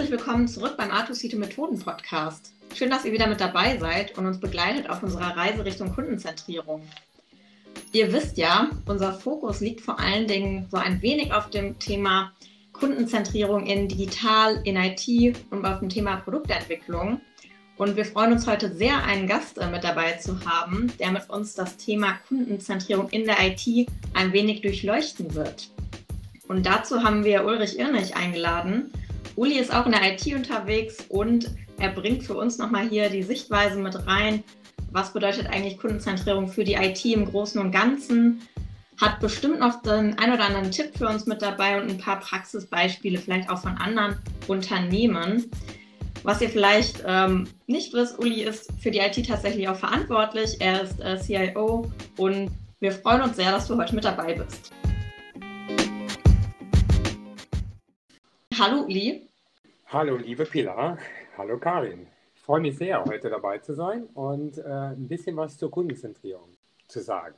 Herzlich willkommen zurück beim Artusite Methoden Podcast. Schön, dass ihr wieder mit dabei seid und uns begleitet auf unserer Reise Richtung Kundenzentrierung. Ihr wisst ja, unser Fokus liegt vor allen Dingen so ein wenig auf dem Thema Kundenzentrierung in Digital, in IT und auf dem Thema Produktentwicklung. Und wir freuen uns heute sehr, einen Gast äh, mit dabei zu haben, der mit uns das Thema Kundenzentrierung in der IT ein wenig durchleuchten wird. Und dazu haben wir Ulrich Irnig eingeladen. Uli ist auch in der IT unterwegs und er bringt für uns nochmal hier die Sichtweise mit rein. Was bedeutet eigentlich Kundenzentrierung für die IT im Großen und Ganzen? Hat bestimmt noch den ein oder anderen Tipp für uns mit dabei und ein paar Praxisbeispiele, vielleicht auch von anderen Unternehmen. Was ihr vielleicht ähm, nicht wisst, Uli ist für die IT tatsächlich auch verantwortlich. Er ist äh, CIO und wir freuen uns sehr, dass du heute mit dabei bist. Hallo Uli. Hallo, liebe Pilar. Hallo, Karin. Ich freue mich sehr, heute dabei zu sein und äh, ein bisschen was zur Kundenzentrierung zu sagen.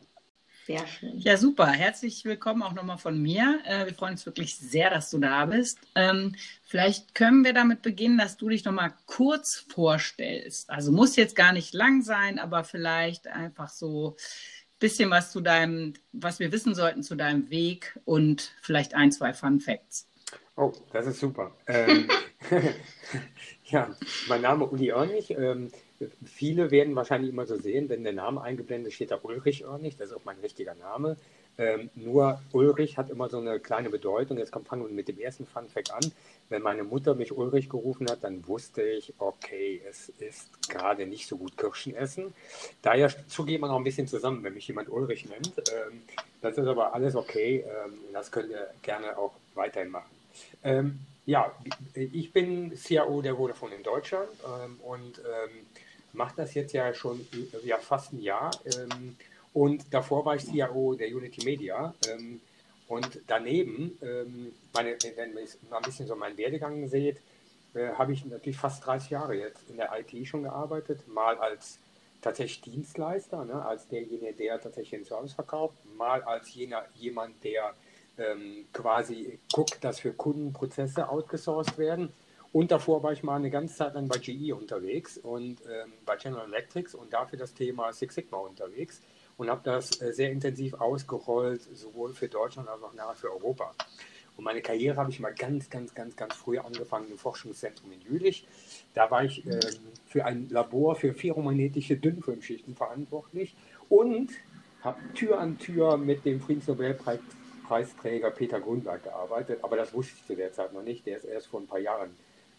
Sehr schön. Ja, super. Herzlich willkommen auch nochmal von mir. Äh, wir freuen uns wirklich sehr, dass du da bist. Ähm, vielleicht können wir damit beginnen, dass du dich nochmal kurz vorstellst. Also muss jetzt gar nicht lang sein, aber vielleicht einfach so ein bisschen was zu deinem, was wir wissen sollten zu deinem Weg und vielleicht ein, zwei Fun Facts. Oh, das ist super. Ähm, ja, mein Name Uli Örnig. Ähm, viele werden wahrscheinlich immer so sehen, wenn der Name eingeblendet steht, da Ulrich Örnig, das ist auch mein richtiger Name. Ähm, nur Ulrich hat immer so eine kleine Bedeutung. Jetzt kommt, fangen wir mit dem ersten Funfact an. Wenn meine Mutter mich Ulrich gerufen hat, dann wusste ich, okay, es ist gerade nicht so gut Kirschen essen. Daher zugeben wir noch ein bisschen zusammen, wenn mich jemand Ulrich nennt. Ähm, das ist aber alles okay. Ähm, das könnt ihr gerne auch weiterhin machen. Ähm, ja, ich bin CIO der Vodafone in Deutschland ähm, und ähm, mache das jetzt ja schon ja, fast ein Jahr. Ähm, und davor war ich CIO der Unity Media. Ähm, und daneben, ähm, meine, wenn ihr mal ein bisschen so meinen Werdegang seht, äh, habe ich natürlich fast 30 Jahre jetzt in der IT schon gearbeitet, mal als tatsächlich Dienstleister, ne, als derjenige, der tatsächlich den Service verkauft, mal als jener, jemand, der ähm, quasi guckt, dass für Kunden Prozesse outgesourced werden. Und davor war ich mal eine ganze Zeit lang bei GE unterwegs und ähm, bei General Electric und dafür das Thema Six Sigma unterwegs und habe das äh, sehr intensiv ausgerollt, sowohl für Deutschland als auch nachher für Europa. Und meine Karriere habe ich mal ganz, ganz, ganz, ganz früh angefangen im Forschungszentrum in Jülich. Da war ich ähm, für ein Labor für ferromagnetische Dünnfilmschichten verantwortlich und habe Tür an Tür mit dem Friedensnobelpreis Preisträger Peter Grunberg gearbeitet, aber das wusste ich zu der Zeit noch nicht. Der ist erst vor ein paar Jahren,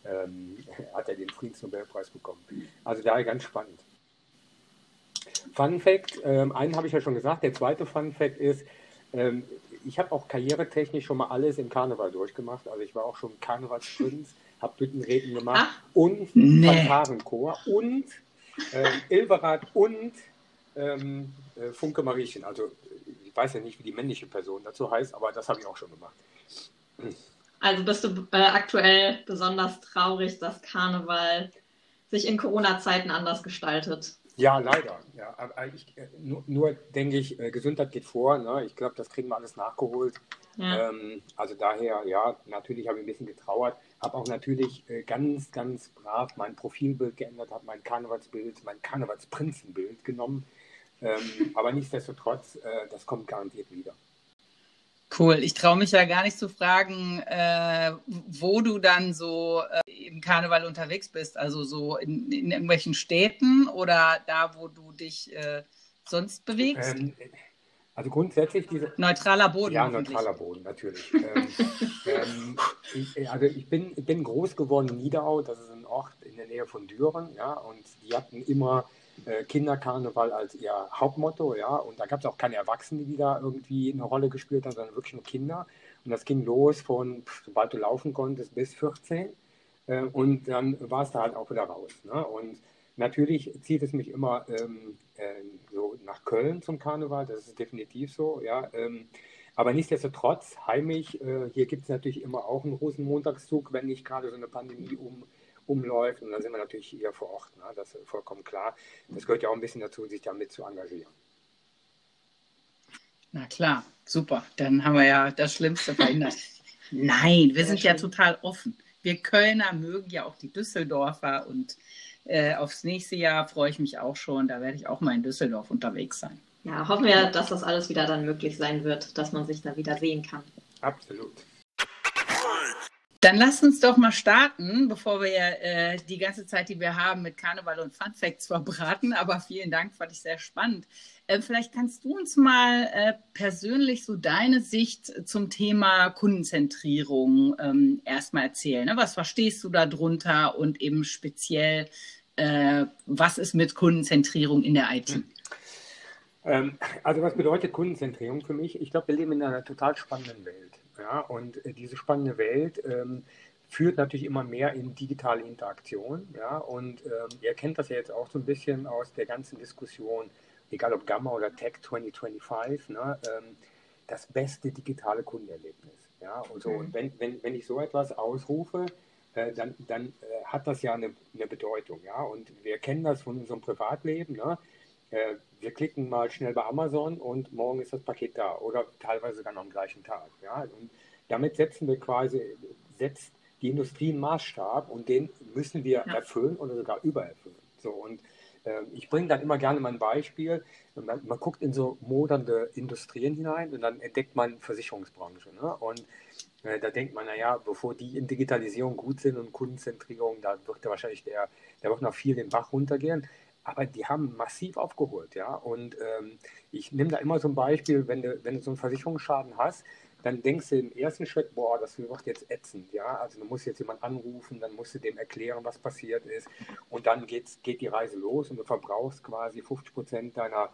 ähm, hat er den Friedensnobelpreis bekommen. Also daher ganz spannend. Fun Fact, ähm, einen habe ich ja schon gesagt, der zweite Fun Fact ist, ähm, ich habe auch karrieretechnisch schon mal alles im Karneval durchgemacht. Also ich war auch schon Karnevalsprinz, habe Büttenreden gemacht Ach, und nee. Fanfarenchor und äh, Ilverat und ähm, äh, Funke Mariechen. Also ich weiß ja nicht, wie die männliche Person dazu heißt, aber das habe ich auch schon gemacht. Also bist du äh, aktuell besonders traurig, dass Karneval sich in Corona-Zeiten anders gestaltet? Ja, leider. Ja, ich, äh, nur, nur, denke ich, äh, Gesundheit geht vor. Ne? Ich glaube, das kriegen wir alles nachgeholt. Ja. Ähm, also daher, ja, natürlich habe ich ein bisschen getrauert. Habe auch natürlich äh, ganz, ganz brav mein Profilbild geändert, habe mein Karnevalsbild, mein Karnevalsprinzenbild genommen ähm, aber nichtsdestotrotz, äh, das kommt garantiert wieder. Cool. Ich traue mich ja gar nicht zu fragen, äh, wo du dann so äh, im Karneval unterwegs bist. Also so in, in, irgendwelchen Städten oder da, wo du dich äh, sonst bewegst? Ähm, also grundsätzlich diese. Neutraler Boden. Ja, neutraler Boden, natürlich. ähm, ähm, ich, also ich bin, ich bin groß geworden in Niederau, das ist ein Ort in der Nähe von Düren, ja, und die hatten immer äh, Kinderkarneval als ihr Hauptmotto, ja. Und da gab es auch keine Erwachsenen, die da irgendwie eine Rolle gespielt haben, sondern wirklich nur Kinder. Und das ging los von, sobald du laufen konntest, bis 14. Äh, und dann war es da halt auch wieder raus. Ne? Und natürlich zieht es mich immer ähm, äh, so nach Köln zum Karneval, das ist definitiv so, ja. Ähm, aber nichtsdestotrotz, heimisch, äh, hier gibt es natürlich immer auch einen Rosenmontagszug, wenn nicht gerade so eine Pandemie um umläuft. Und dann sind wir natürlich hier vor Ort. Ne? Das ist vollkommen klar. Das gehört ja auch ein bisschen dazu, sich damit zu engagieren. Na klar, super. Dann haben wir ja das Schlimmste verhindert. Nein, wir sind ja total offen. wir Kölner mögen ja auch die Düsseldorfer und äh, aufs nächste Jahr freue ich mich auch schon. Da werde ich auch mal in Düsseldorf unterwegs sein. Ja, hoffen wir, dass das alles wieder dann möglich sein wird, dass man sich da wieder sehen kann. Absolut. Dann lasst uns doch mal starten, bevor wir äh, die ganze Zeit, die wir haben, mit Karneval und Fun Facts verbraten. Aber vielen Dank, fand ich sehr spannend. Äh, vielleicht kannst du uns mal äh, persönlich so deine Sicht zum Thema Kundenzentrierung ähm, erstmal erzählen. Ne? Was verstehst du darunter und eben speziell, äh, was ist mit Kundenzentrierung in der IT? Ähm, also was bedeutet Kundenzentrierung für mich? Ich glaube, wir leben in einer total spannenden Welt. Ja? Und äh, diese spannende Welt ähm, führt natürlich immer mehr in digitale Interaktion. Ja? Und ähm, ihr kennt das ja jetzt auch so ein bisschen aus der ganzen Diskussion, egal ob Gamma oder Tech 2025, ne? Ähm, das beste digitale Kundenerlebnis. Ja? Und, so, mhm. und wenn, wenn, wenn ich so etwas ausrufe, äh, dann, dann äh, hat das ja eine, eine Bedeutung. Ja? Und wir kennen das von unserem Privatleben. Ne? Äh, wir klicken mal schnell bei Amazon und morgen ist das Paket da oder teilweise sogar noch am gleichen Tag. Ja? Und damit setzen wir quasi, setzt die Industrie einen Maßstab und den müssen wir ja. erfüllen oder sogar übererfüllen. So, und äh, ich bringe dann immer gerne mal ein Beispiel. Man, man, guckt in so moderne Industrien hinein und dann entdeckt man Versicherungsbranche. Ne? Und äh, da denkt man, naja, bevor die in Digitalisierung gut sind und Kundenzentrierung, da wird ja wahrscheinlich der, der wird noch viel den Bach runtergehen aber die haben massiv aufgeholt, ja. Und ähm, ich nehme da immer so ein Beispiel, wenn du, wenn du so einen Versicherungsschaden hast, dann denkst du im ersten Schritt, boah, das wird jetzt ätzend, ja. Also du musst jetzt jemand anrufen, dann musst du dem erklären, was passiert ist. Und dann geht's, geht die Reise los und du verbrauchst quasi 50 Prozent deiner,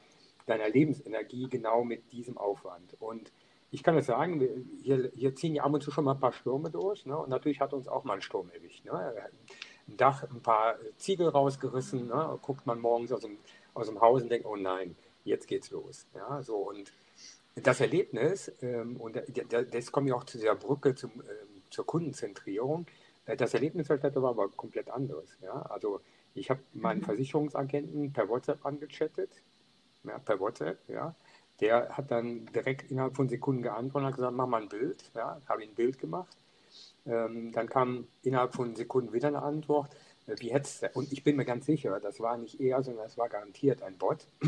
deiner Lebensenergie genau mit diesem Aufwand. Und ich kann es sagen, hier, hier ziehen ja ab und zu schon mal ein paar Stürme durch. Ne? Und natürlich hat uns auch mal ein Sturm erwischt. Ne? Dach ein paar Ziegel rausgerissen, ne? guckt man morgens aus dem, aus dem Haus und denkt, oh nein, jetzt geht's los. Ja, so und das Erlebnis, ähm, und das komme ich auch zu dieser Brücke zum, ähm, zur Kundenzentrierung, äh, das Erlebnis war aber komplett anderes. Ja? Also ich habe meinen mhm. Versicherungsagenten per WhatsApp angechattet, ja, per WhatsApp, ja. Der hat dann direkt innerhalb von Sekunden geantwortet und hat gesagt, mach mal ein Bild. Ja, habe ich ein Bild gemacht. Ähm, dann kam innerhalb von Sekunden wieder eine Antwort. Äh, wie hättest und ich bin mir ganz sicher, das war nicht er, sondern das war garantiert ein Bot.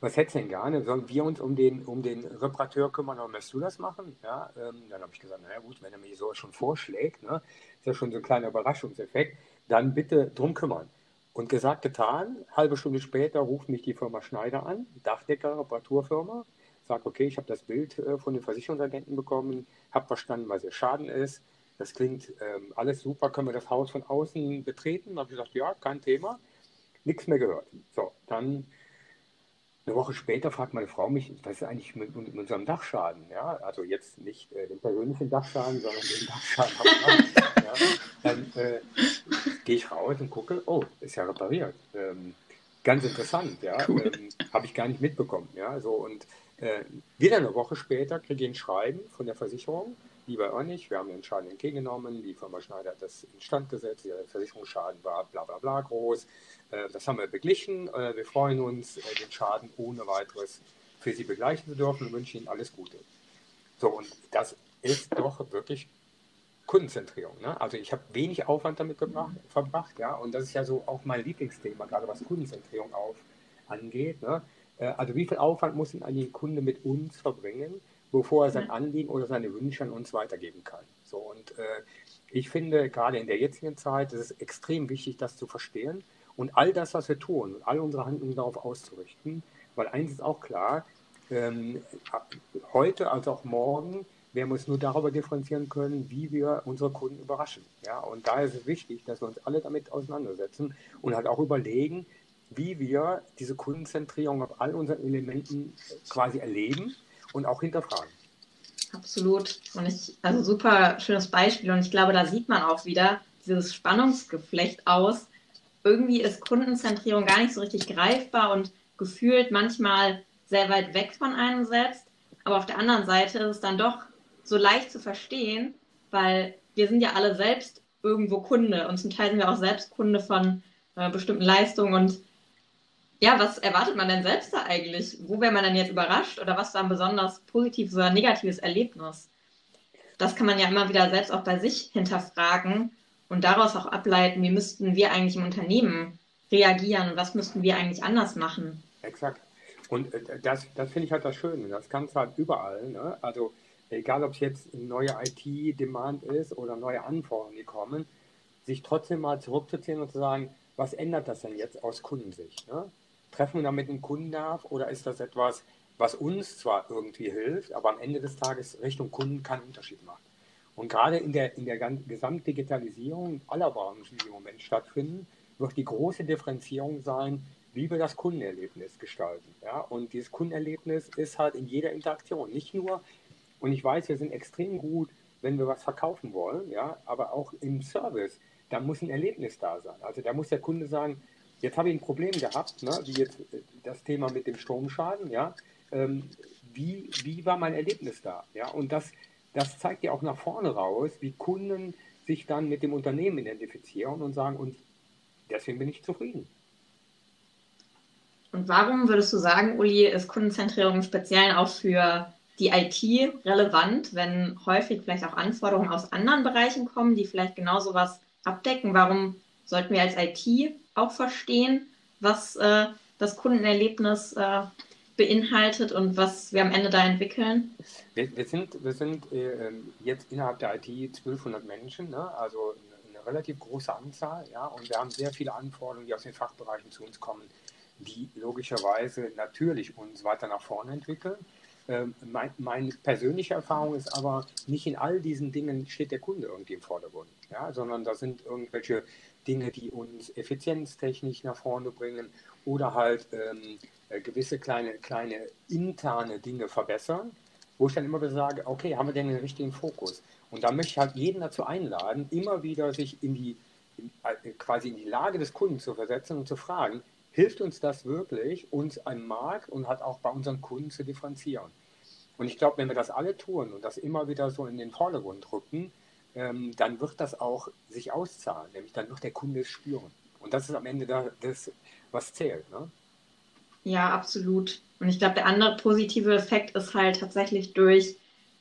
Was hättest du denn gerne? Sollen wir uns um den, um den Reparateur kümmern oder möchtest du das machen? Ja, ähm, dann habe ich gesagt, naja gut, wenn er mir so schon vorschlägt, ne, ist ja schon so ein kleiner Überraschungseffekt, dann bitte drum kümmern. Und gesagt, getan, halbe Stunde später ruft mich die Firma Schneider an, Dachdecker, Reparaturfirma, sagt, okay, ich habe das Bild äh, von den Versicherungsagenten bekommen, habe verstanden, was ihr Schaden ist. Das klingt ähm, alles super, können wir das Haus von außen betreten? Da habe ich gesagt, ja, kein Thema. Nichts mehr gehört. So, dann eine Woche später fragt meine Frau mich, was ist eigentlich mit, mit unserem Dachschaden? Ja, also jetzt nicht äh, den persönlichen Dachschaden, sondern den Dachschaden. ja, dann äh, gehe ich raus und gucke, oh, ist ja repariert. Ähm, ganz interessant, ja. Cool. Ähm, Habe ich gar nicht mitbekommen, ja. So und äh, wieder eine Woche später kriege ich ein Schreiben von der Versicherung, lieber auch wir haben den Schaden entgegengenommen, die Firma Schneider hat das instand gesetzt, der Versicherungsschaden war bla bla bla groß, äh, das haben wir beglichen, äh, wir freuen uns, äh, den Schaden ohne weiteres für Sie begleichen zu dürfen und wünschen Ihnen alles Gute. So, und das ist doch wirklich Kundenzentrierung. Ne? Also ich habe wenig Aufwand damit gebracht, verbracht, ja, und das ist ja so auch mein Lieblingsthema, gerade was Kundenzentrierung auf, angeht. Ne? Äh, also wie viel Aufwand muss denn ein Kunde mit uns verbringen, bevor er sein Anliegen oder seine Wünsche an uns weitergeben kann? So, und äh, ich finde, gerade in der jetzigen Zeit ist es extrem wichtig, das zu verstehen und all das, was wir tun, und all unsere Handlungen darauf auszurichten, weil eins ist auch klar, ähm, heute als auch morgen werden wir uns nur darüber differenzieren können, wie wir unsere Kunden überraschen. Ja? Und da ist es wichtig, dass wir uns alle damit auseinandersetzen und halt auch überlegen, wie wir diese Kundenzentrierung auf all unseren Elementen quasi erleben und auch hinterfragen. Absolut. Und ich, also super schönes Beispiel. Und ich glaube, da sieht man auch wieder dieses Spannungsgeflecht aus. Irgendwie ist Kundenzentrierung gar nicht so richtig greifbar und gefühlt manchmal sehr weit weg von einem selbst. Aber auf der anderen Seite ist es dann doch so leicht zu verstehen, weil wir sind ja alle selbst irgendwo Kunde und zum Teil sind wir auch selbst Kunde von äh, bestimmten Leistungen und ja, was erwartet man denn selbst da eigentlich? Wo wäre man denn jetzt überrascht oder was war ein besonders positives oder negatives Erlebnis? das kann man ja immer wieder selbst auch bei sich hinterfragen und daraus auch ableiten, wie müssten wir eigentlich im Unternehmen reagieren und was müssten wir eigentlich anders machen. Exakt. Und äh, das, das finde ich halt das Schöne. Das kannst du halt überall. Ne? Also egal, ob es jetzt neue IT-Demand ist oder neue Anforderungen, die kommen, sich trotzdem mal zurückzuziehen und zu sagen, was ändert das denn jetzt aus Kundensicht? Ne? Treffen wir damit einen Kunden nach oder ist das etwas, was uns zwar irgendwie hilft, aber am Ende des Tages Richtung Kunden keinen Unterschied macht? Und gerade in der, in der Gesamtdigitalisierung aller Branchen, die im Moment stattfinden, wird die große Differenzierung sein, wie wir das Kundenerlebnis gestalten. Ja? Und dieses Kundenerlebnis ist halt in jeder Interaktion, nicht nur, und ich weiß, wir sind extrem gut, wenn wir was verkaufen wollen, ja, aber auch im Service, da muss ein Erlebnis da sein. Also da muss der Kunde sagen, jetzt habe ich ein Problem gehabt, ne, wie jetzt äh, das Thema mit dem Stromschaden, ja, ähm, wie, wie war mein Erlebnis da? Ja, und das, das zeigt ja auch nach vorne raus, wie Kunden sich dann mit dem Unternehmen identifizieren und sagen, und deswegen bin ich zufrieden. Und warum würdest du sagen, Uli, ist Kundenzentrierung speziell auch für die IT relevant, wenn häufig vielleicht auch Anforderungen aus anderen Bereichen kommen, die vielleicht genau sowas abdecken? Warum sollten wir als IT auch verstehen, was äh, das Kundenerlebnis äh, beinhaltet und was wir am Ende da entwickeln? Wir, wir sind, wir sind äh, jetzt innerhalb der IT 1200 Menschen, ne? also eine, eine relativ große Anzahl, ja, und wir haben sehr viele Anforderungen, die aus den Fachbereichen zu uns kommen die logischerweise natürlich uns weiter nach vorne entwickeln. Ähm, mein, meine persönliche Erfahrung ist aber, nicht in all diesen Dingen steht der Kunde irgendwie im Vordergrund, ja, sondern da sind irgendwelche Dinge, die uns effizienztechnisch nach vorne bringen oder halt ähm, äh, gewisse kleine, kleine interne Dinge verbessern, wo ich dann immer wieder sage, okay, haben wir denn den richtigen Fokus? Und da möchte ich halt jeden dazu einladen, immer wieder sich in die, in, äh, quasi in die Lage des Kunden zu versetzen und zu fragen, hilft uns das wirklich, uns am Markt und halt auch bei unseren Kunden zu differenzieren. Und ich glaube, wenn wir das alle tun und das immer wieder so in den Vordergrund rücken, ähm, dann wird das auch sich auszahlen, nämlich dann wird der Kunde es spüren. Und das ist am Ende das, was zählt. Ne? Ja, absolut. Und ich glaube, der andere positive Effekt ist halt tatsächlich durch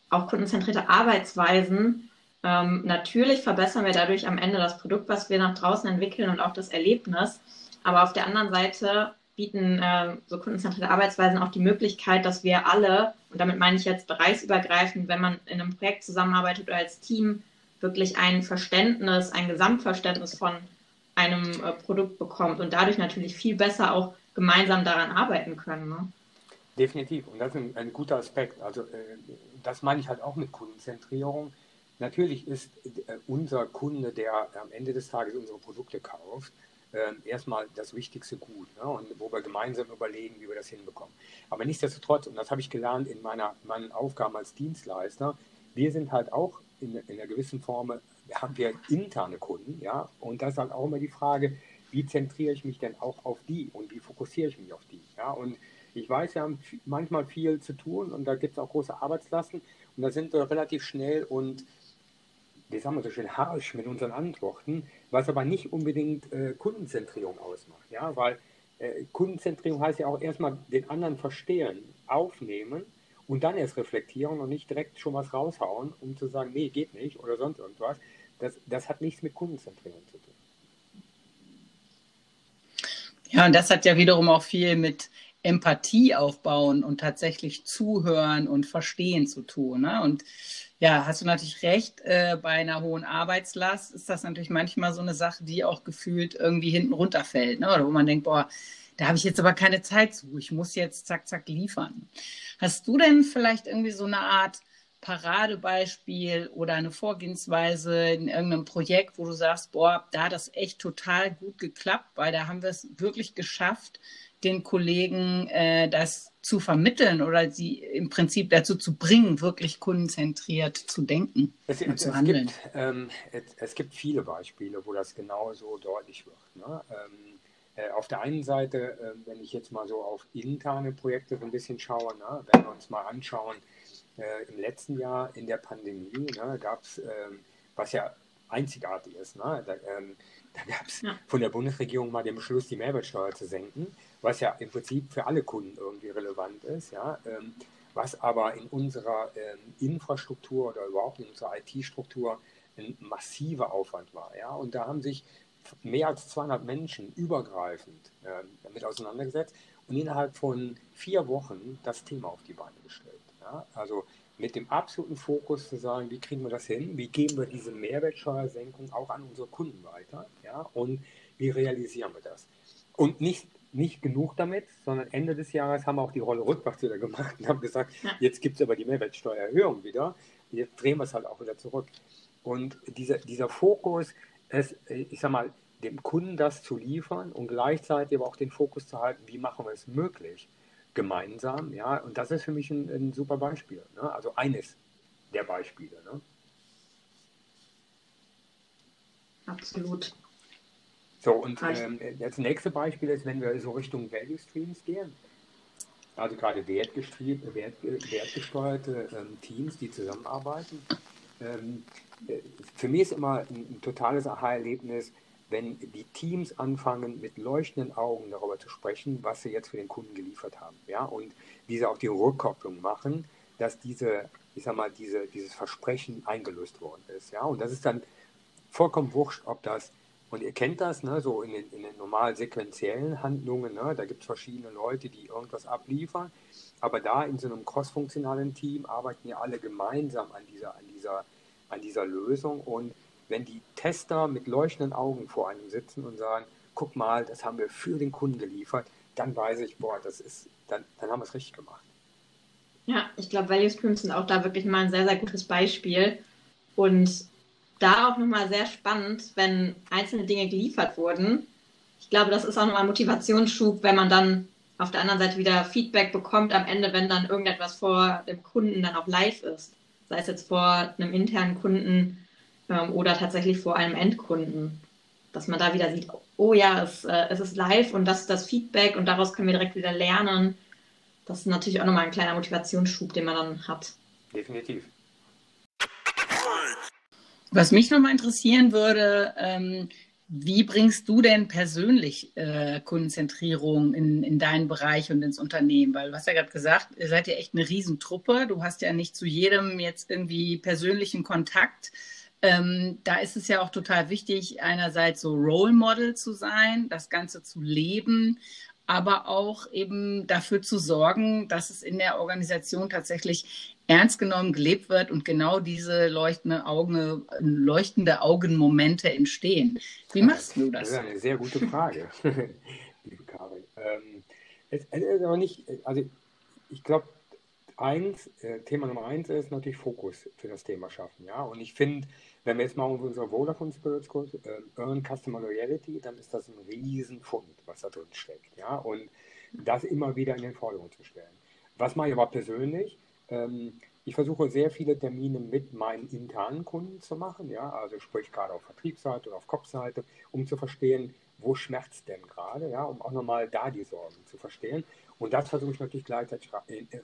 auch kundenzentrierte Arbeitsweisen. Ähm, natürlich verbessern wir dadurch am Ende das Produkt, was wir nach draußen entwickeln und auch das Erlebnis. Aber auf der anderen Seite bieten äh, so kundenzentrierte Arbeitsweisen auch die Möglichkeit, dass wir alle, und damit meine ich jetzt bereichsübergreifend, wenn man in einem Projekt zusammenarbeitet oder als Team, wirklich ein Verständnis, ein Gesamtverständnis von einem äh, Produkt bekommt und dadurch natürlich viel besser auch gemeinsam daran arbeiten können. Ne? Definitiv. Und das ist ein, ein guter Aspekt. Also äh, das meine ich halt auch mit Kundenzentrierung. Natürlich ist äh, unser Kunde, der am Ende des Tages unsere Produkte kauft, äh, erstmal das wichtigste Gut ne? und wo wir gemeinsam überlegen, wie wir das hinbekommen. Aber nichtsdestotrotz, und das habe ich gelernt in meiner, meinen Aufgaben als Dienstleister, wir sind halt auch in, in einer gewissen Form, haben wir interne Kunden, ja, und das ist halt auch immer die Frage, wie zentriere ich mich denn auch auf die und wie fokussiere ich mich auf die, ja, und ich weiß, wir haben manchmal viel zu tun und da gibt es auch große Arbeitslasten und da sind wir relativ schnell und wie sagen wir so schön, harsch mit unseren Antworten, was aber nicht unbedingt äh, Kundenzentrierung ausmacht. Ja? Weil äh, Kundenzentrierung heißt ja auch erstmal den anderen verstehen, aufnehmen und dann erst reflektieren und nicht direkt schon was raushauen, um zu sagen, nee, geht nicht oder sonst irgendwas. Das, das hat nichts mit Kundenzentrierung zu tun. Ja, und das hat ja wiederum auch viel mit Empathie aufbauen und tatsächlich zuhören und verstehen zu tun. Ne? Und ja, hast du natürlich recht. Äh, bei einer hohen Arbeitslast ist das natürlich manchmal so eine Sache, die auch gefühlt irgendwie hinten runterfällt. Ne? Oder wo man denkt, boah, da habe ich jetzt aber keine Zeit zu. Ich muss jetzt zack, zack liefern. Hast du denn vielleicht irgendwie so eine Art Paradebeispiel oder eine Vorgehensweise in irgendeinem Projekt, wo du sagst, boah, da hat das echt total gut geklappt, weil da haben wir es wirklich geschafft, den Kollegen äh, das zu vermitteln oder sie im Prinzip dazu zu bringen, wirklich kundenzentriert zu denken es, und es, zu handeln? Gibt, ähm, es, es, gibt viele Beispiele, wo das genauso deutlich wird. Ne? Ähm, äh, auf der einen Seite, äh, wenn ich jetzt mal so auf interne Projekte so ein bisschen schaue, ne? wenn wir uns mal anschauen, äh, im letzten Jahr in der Pandemie ne, gab es, ähm, was ja einzigartig ist, ne? da, ähm, da gab es ja. von der Bundesregierung mal den Beschluss, die Mehrwertsteuer zu senken was ja im Prinzip für alle Kunden irgendwie relevant ist. Ja? Ähm, was aber in unserer ähm, Infrastruktur oder überhaupt in unserer IT-Struktur ein massiver Aufwand war. Ja? Und da haben sich mehr als 200 Menschen übergreifend äh, damit auseinandergesetzt und innerhalb von vier Wochen das Thema auf die Beine gestellt. Ja? Also mit dem absoluten Fokus zu sagen, wie kriegen wir das hin, wie geben wir diese Mehrwertsteuersenkung auch an unsere Kunden weiter ja? und wie realisieren wir das. Und nicht, nicht genug damit, sondern Ende des Jahres haben wir auch die Rolle rückwärts wieder gemacht und haben gesagt, jetzt gibt es aber die Mehrwertsteuererhöhung wieder, jetzt drehen wir es halt auch wieder zurück. Und dieser, dieser Fokus, es, ich sag mal, dem Kunden das zu liefern und gleichzeitig aber auch den Fokus zu halten, wie machen wir es möglich, gemeinsam. Ja, und das ist für mich ein, ein super Beispiel. Ne? Also eines der Beispiele. Ne? Absolut. So, und ähm, das nächste Beispiel ist, wenn wir so Richtung Value Streams gehen. Also gerade wertgesteuerte, wert, ähm, Teams, die zusammenarbeiten. Ähm, äh, für mich ist immer ein, ein totales Aha-Erlebnis, wenn die Teams anfangen, mit leuchtenden Augen darüber zu sprechen, was sie jetzt für den Kunden geliefert haben. Ja? Und diese auch die Rückkopplung machen, dass diese, ich sag mal, diese, dieses Versprechen eingelöst worden ist. Ja? Und das ist dann vollkommen wurscht, ob das, und ihr kennt das, ne, so in den, in den normal sequenziellen Handlungen, ne, da gibt es verschiedene Leute, die irgendwas abliefern, aber da in so einem crossfunktionalen Team arbeiten ja alle gemeinsam an dieser, an dieser, an dieser Lösung und wenn die Tester mit leuchtenden Augen vor einem sitzen und sagen, guck mal, das haben wir für den Kunden geliefert, dann weiß ich, boah, das ist, dann, dann haben wir es richtig gemacht. Ja, ich glaube, Value Streams sind auch da wirklich mal ein sehr, sehr gutes Beispiel. Und da auch nochmal sehr spannend, wenn einzelne Dinge geliefert wurden. Ich glaube, das ist auch nochmal ein Motivationsschub, wenn man dann auf der anderen Seite wieder Feedback bekommt am Ende, wenn dann irgendetwas vor dem Kunden dann auch live ist. Sei es jetzt vor einem internen Kunden ähm, oder tatsächlich vor einem Endkunden. Dass man da wieder sieht, oh ja, es, äh, es ist live und das ist das Feedback und daraus können wir direkt wieder lernen. Das ist natürlich auch nochmal ein kleiner Motivationsschub, den man dann hat. Definitiv. Was mich nochmal interessieren würde, ähm, wie bringst du denn persönlich äh, Kundenzentrierung in, in deinen Bereich und ins Unternehmen? Weil du hast ja gerade gesagt, ihr seid ja echt eine Riesentruppe. Du hast ja nicht zu jedem jetzt irgendwie persönlichen Kontakt. Ähm, da ist es ja auch total wichtig, einerseits so Role Model zu sein, das Ganze zu leben, aber auch eben dafür zu sorgen, dass es in der Organisation tatsächlich ernst genommen gelebt wird und genau diese leuchtende, Augen, leuchtende Augenmomente entstehen. Wie machst du das? Das ist eine sehr gute Frage, liebe Karin. Ähm, es, es ist aber nicht, also ich glaube, eins, äh, Thema Nummer eins ist natürlich Fokus für das Thema schaffen. Ja? Und ich finde, wenn wir jetzt mal auf unsere Vodafone Spirits Kurs, äh, Earn Customer Loyalty, dann ist das ein Riesenfund, was da drin steckt. Ja? Und das immer wieder in den Vordergrund zu stellen. Was mache ich aber persönlich? Ähm, ich versuche sehr viele Termine mit meinen internen Kunden zu machen, ja, also sprich gerade auf Vertriebsseite oder auf Kopfseite, um zu verstehen, wo schmerzt denn gerade, ja, um auch nochmal da die Sorgen zu verstehen. Und das versuche ich natürlich gleichzeitig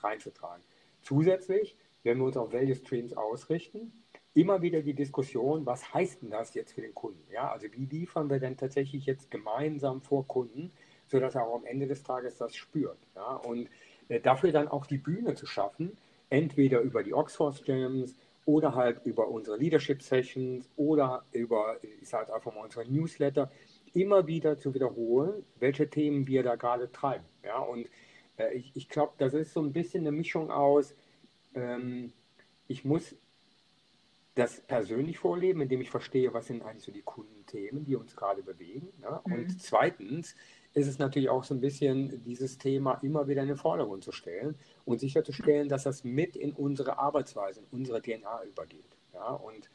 reinzutragen. Zusätzlich, wenn wir uns auf Value Streams ausrichten, immer wieder die Diskussion, was heißt denn das jetzt für den Kunden? Ja, also wie liefern wir denn tatsächlich jetzt gemeinsam vor Kunden, sodass er auch am Ende des Tages das spürt? Ja, und äh, dafür dann auch die Bühne zu schaffen, entweder über die Oxford Jams oder halt über unsere Leadership Sessions oder über, ich sage einfach mal, unsere Newsletter, immer wieder zu wiederholen, welche Themen wir da gerade treiben. Ja, und äh, ich, ich glaube, das ist so ein bisschen eine Mischung aus, ähm, ich muss das persönlich vorleben, indem ich verstehe, was sind eigentlich so die Kundenthemen, die uns gerade bewegen. Ne? Mhm. Und zweitens ist es natürlich auch so ein bisschen dieses Thema immer wieder in den Vordergrund zu stellen und sicherzustellen, dass das mit in unsere Arbeitsweise, in unsere DNA übergeht. Ja? Und,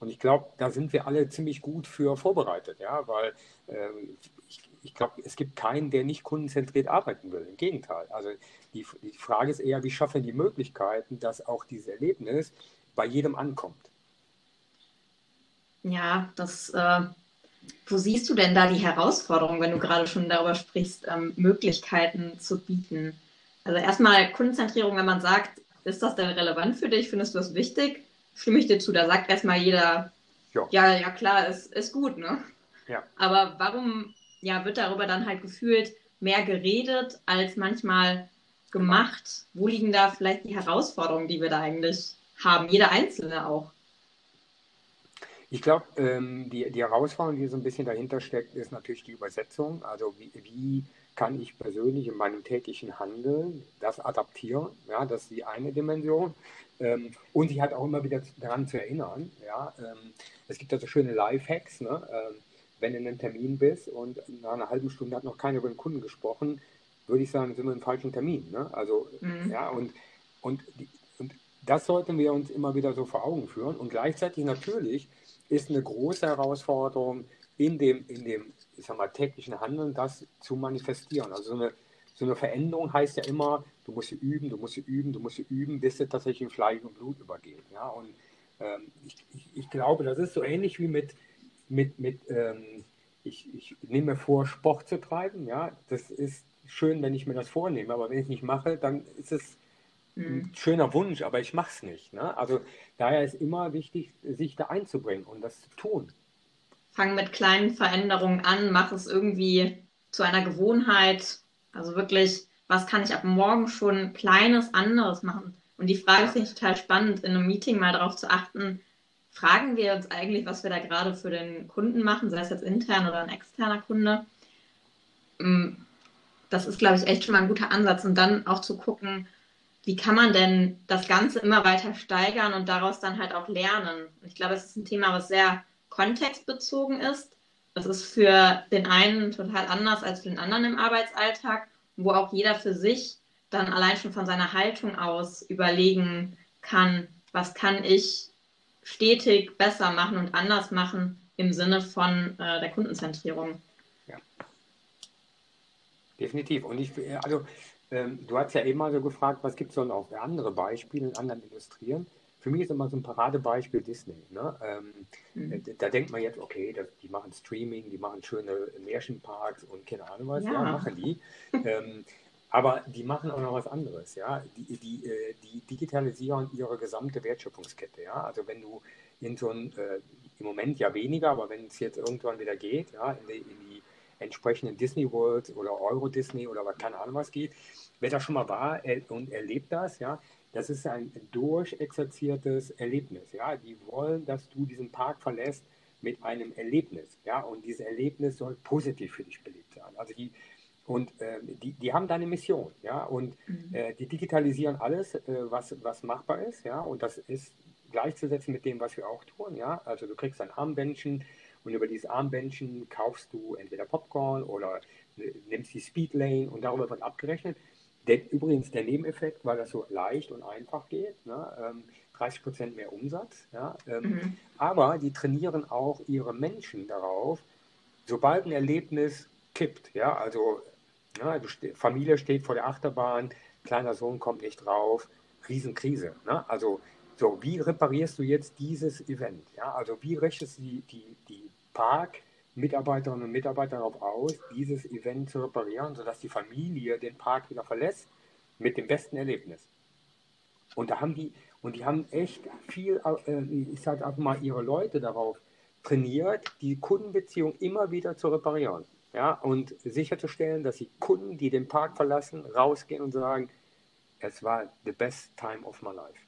und ich glaube, da sind wir alle ziemlich gut für vorbereitet, ja, weil äh, ich, ich glaube, es gibt keinen, der nicht kundenzentriert arbeiten will. Im Gegenteil. Also die, die Frage ist eher, wie schaffen wir die Möglichkeiten, dass auch dieses Erlebnis bei jedem ankommt. Ja, das, äh, wo siehst du denn da die Herausforderung, wenn du gerade schon darüber sprichst, ähm, Möglichkeiten zu bieten? Also erstmal Kundenzentrierung, wenn man sagt, ist das denn relevant für dich? Findest du das wichtig? Stimme ich dir zu. Da sagt erstmal jeder, ja, ja, ja klar, ist, ist gut, ne? Ja. Aber warum ja, wird darüber dann halt gefühlt mehr geredet, als manchmal gemacht? Wo liegen da vielleicht die Herausforderungen, die wir da eigentlich haben? Jeder Einzelne auch. Ich glaube, ähm, die, die Herausforderung, die so ein bisschen dahinter steckt, ist natürlich die Übersetzung. Also wie, wie kann ich persönlich in meinem täglichen Handeln das adaptieren? Ja, das ist die eine Dimension. Ähm, und sich halt auch immer wieder daran zu erinnern. Ja, ähm, es gibt also schöne Lifehacks. Ne? Ähm, wenn du in einem Termin bist und nach einer halben Stunde hat noch keiner über den Kunden gesprochen, würde ich sagen, sind wir im falschen Termin. Ne? Also, mhm. ja, und, und, die, und das sollten wir uns immer wieder so vor Augen führen. Und gleichzeitig natürlich ist eine große Herausforderung in dem, in dem ich sag mal, täglichen Handeln, das zu manifestieren. Also so eine, so eine Veränderung heißt ja immer, du musst sie üben, du musst sie üben, du musst sie üben, bis sie tatsächlich in Fleisch und Blut übergeht. Ja? Und ähm, ich, ich, ich, glaube, das ist so ähnlich wie mit, mit, mit ähm, ich, ich nehme mir vor, Sport zu treiben. Ja? Das ist schön, wenn ich mir das vornehme, aber wenn ich nicht mache, dann ist es mhm. schöner Wunsch, aber ich mache es nicht. Ne? Also daher ist immer wichtig, sich da einzubringen und das zu tun. Fang mit kleinen Veränderungen an, mach es irgendwie zu einer Gewohnheit. Also wirklich, was kann ich ab morgen schon Kleines anderes machen? Und die Frage finde ich total spannend, in einem Meeting mal darauf zu achten, fragen wir uns eigentlich, was wir da gerade für den Kunden machen, sei es jetzt intern oder ein externer Kunde. Mm, das ist, glaube ich, echt schon mal ein guter Ansatz. Und dann auch zu gucken, wie kann man denn das Ganze immer weiter steigern und daraus dann halt auch lernen? Ich glaube, es ist ein Thema, was sehr kontextbezogen ist. Das ist für den einen total anders als für den anderen im Arbeitsalltag, wo auch jeder für sich dann allein schon von seiner Haltung aus überlegen kann, was kann ich stetig besser machen und anders machen im Sinne von äh, der Kundenzentrierung. Ja. Definitiv. Und ich, also ähm, du hast ja eben mal so gefragt, was gibt es denn auch für andere Beispiele in anderen Industrien? Für mich ist immer so ein Paradebeispiel Disney. Ne? Ähm, mhm. Da denkt man jetzt, okay, das, die machen Streaming, die machen schöne Märchenparks und keine Ahnung was, ja, ja machen die. ähm, aber die machen auch noch was anderes, ja. Die, die, äh, die digitalisieren ihre gesamte Wertschöpfungskette, ja. Also wenn du in so ein, äh, im Moment ja weniger, aber wenn es jetzt irgendwann wieder geht, ja, in die, in die entsprechenden Disney World oder Euro Disney oder was, keine Ahnung was geht, wer da schon mal war und erlebt das, ja, das ist ein durchexerziertes Erlebnis, ja. Die wollen, dass du diesen Park verlässt mit einem Erlebnis, ja, und dieses Erlebnis soll positiv für dich belegt sein. Also die, und äh, die, die haben da eine Mission, ja, und mhm. äh, die digitalisieren alles, äh, was, was machbar ist, ja, und das ist gleichzusetzen mit dem, was wir auch tun, ja. Also du kriegst ein Armbändchen und über dieses Armbändchen kaufst du entweder Popcorn oder äh, nimmst die Speedlane und darüber wird abgerechnet. Der, übrigens der Nebeneffekt, weil das so leicht und einfach geht, ne, ähm, 30 Prozent mehr Umsatz. Ja, ähm, mhm. Aber die trainieren auch ihre Menschen darauf, sobald ein Erlebnis kippt, ja, also ja, Familie steht vor der Achterbahn, kleiner Sohn kommt nicht drauf, Riesenkrise. Ne? Also so, wie reparierst du jetzt dieses Event? Ja, also wie richtest du die, die, die Park Mitarbeiterinnen und Mitarbeiter darauf aus, dieses Event zu reparieren, sodass die Familie den Park wieder verlässt mit dem besten Erlebnis. Und da haben die, und die haben echt viel, äh, ich sage einfach mal, ihre Leute darauf trainiert, die Kundenbeziehung immer wieder zu reparieren. Ja, und sicherzustellen, dass die Kunden, die den Park verlassen, rausgehen und sagen, es war the best time of my life.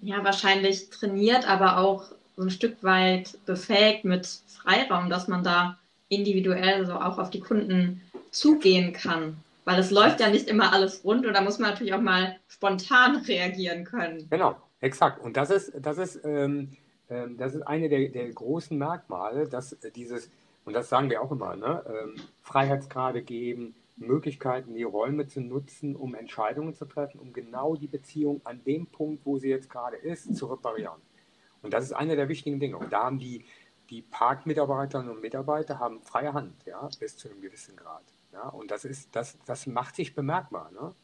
Ja, wahrscheinlich trainiert, aber auch so ein Stück weit befähigt mit Freiraum, dass man da individuell so auch auf die Kunden zugehen kann. Weil es läuft ja nicht immer alles rund und da muss man natürlich auch mal spontan reagieren können. Genau, exakt. Und das ist, das ist, ähm, ähm, das ist eine der, der großen Merkmale, dass dieses, und das sagen wir auch immer, ne, ähm, Freiheitsgrade geben, Möglichkeiten, die Räume zu nutzen, um Entscheidungen zu treffen, um genau die Beziehung an dem Punkt, wo sie jetzt gerade ist, zu reparieren. Und das ist eine der wichtigen Dinge. Und da haben die, die Parkmitarbeiterinnen und Mitarbeiter haben freie Hand, ja, bis zu einem gewissen Grad. Ja, und das ist, das, das macht sich bemerkbar. Ne?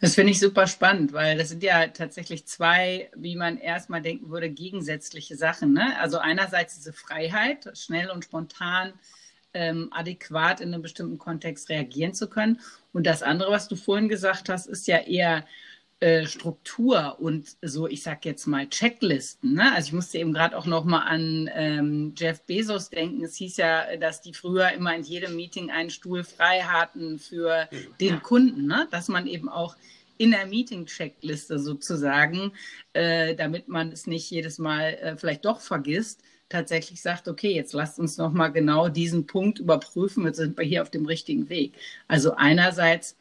Das finde ich super spannend, weil das sind ja tatsächlich zwei, wie man erstmal denken würde, gegensätzliche Sachen. Ne? Also einerseits diese Freiheit, schnell und spontan ähm, adäquat in einem bestimmten Kontext reagieren zu können. Und das andere, was du vorhin gesagt hast, ist ja eher äh, Struktur und so, ich sag jetzt mal Checklisten. Ne? Also ich musste eben gerade auch noch mal an ähm, Jeff Bezos denken. Es hieß ja, dass die früher immer in jedem Meeting einen Stuhl frei hatten für den Kunden, ne? dass man eben auch in der Meeting-Checkliste sozusagen, äh, damit man es nicht jedes Mal äh, vielleicht doch vergisst, tatsächlich sagt, okay, jetzt lasst uns noch mal genau diesen Punkt überprüfen, jetzt sind wir hier auf dem richtigen Weg. Also einerseits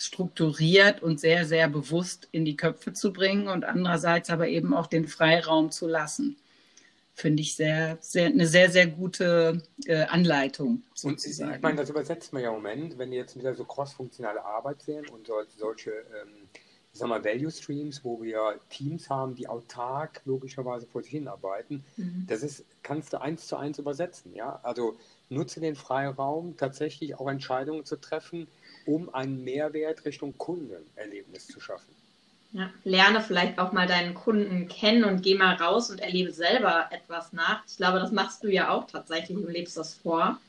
strukturiert und sehr, sehr bewusst in die Köpfe zu bringen und andererseits aber eben auch den Freiraum zu lassen. Finde ich sehr, sehr, eine sehr, sehr gute äh, Anleitung. Sozusagen. Und ich meine, das übersetzt man ja im Moment, wenn wir jetzt wieder so cross-funktionale Arbeit sehen und so, solche ähm, ich sag mal, Value Streams, wo wir Teams haben, die autark logischerweise vor sich hinarbeiten, mhm. das ist, kannst du eins zu eins übersetzen. Ja? Also nutze den Freiraum, tatsächlich auch Entscheidungen zu treffen, um einen Mehrwert Richtung Kundenerlebnis zu schaffen. Ja, lerne vielleicht auch mal deinen Kunden kennen und geh mal raus und erlebe selber etwas nach. Ich glaube, das machst du ja auch tatsächlich und lebst das vor.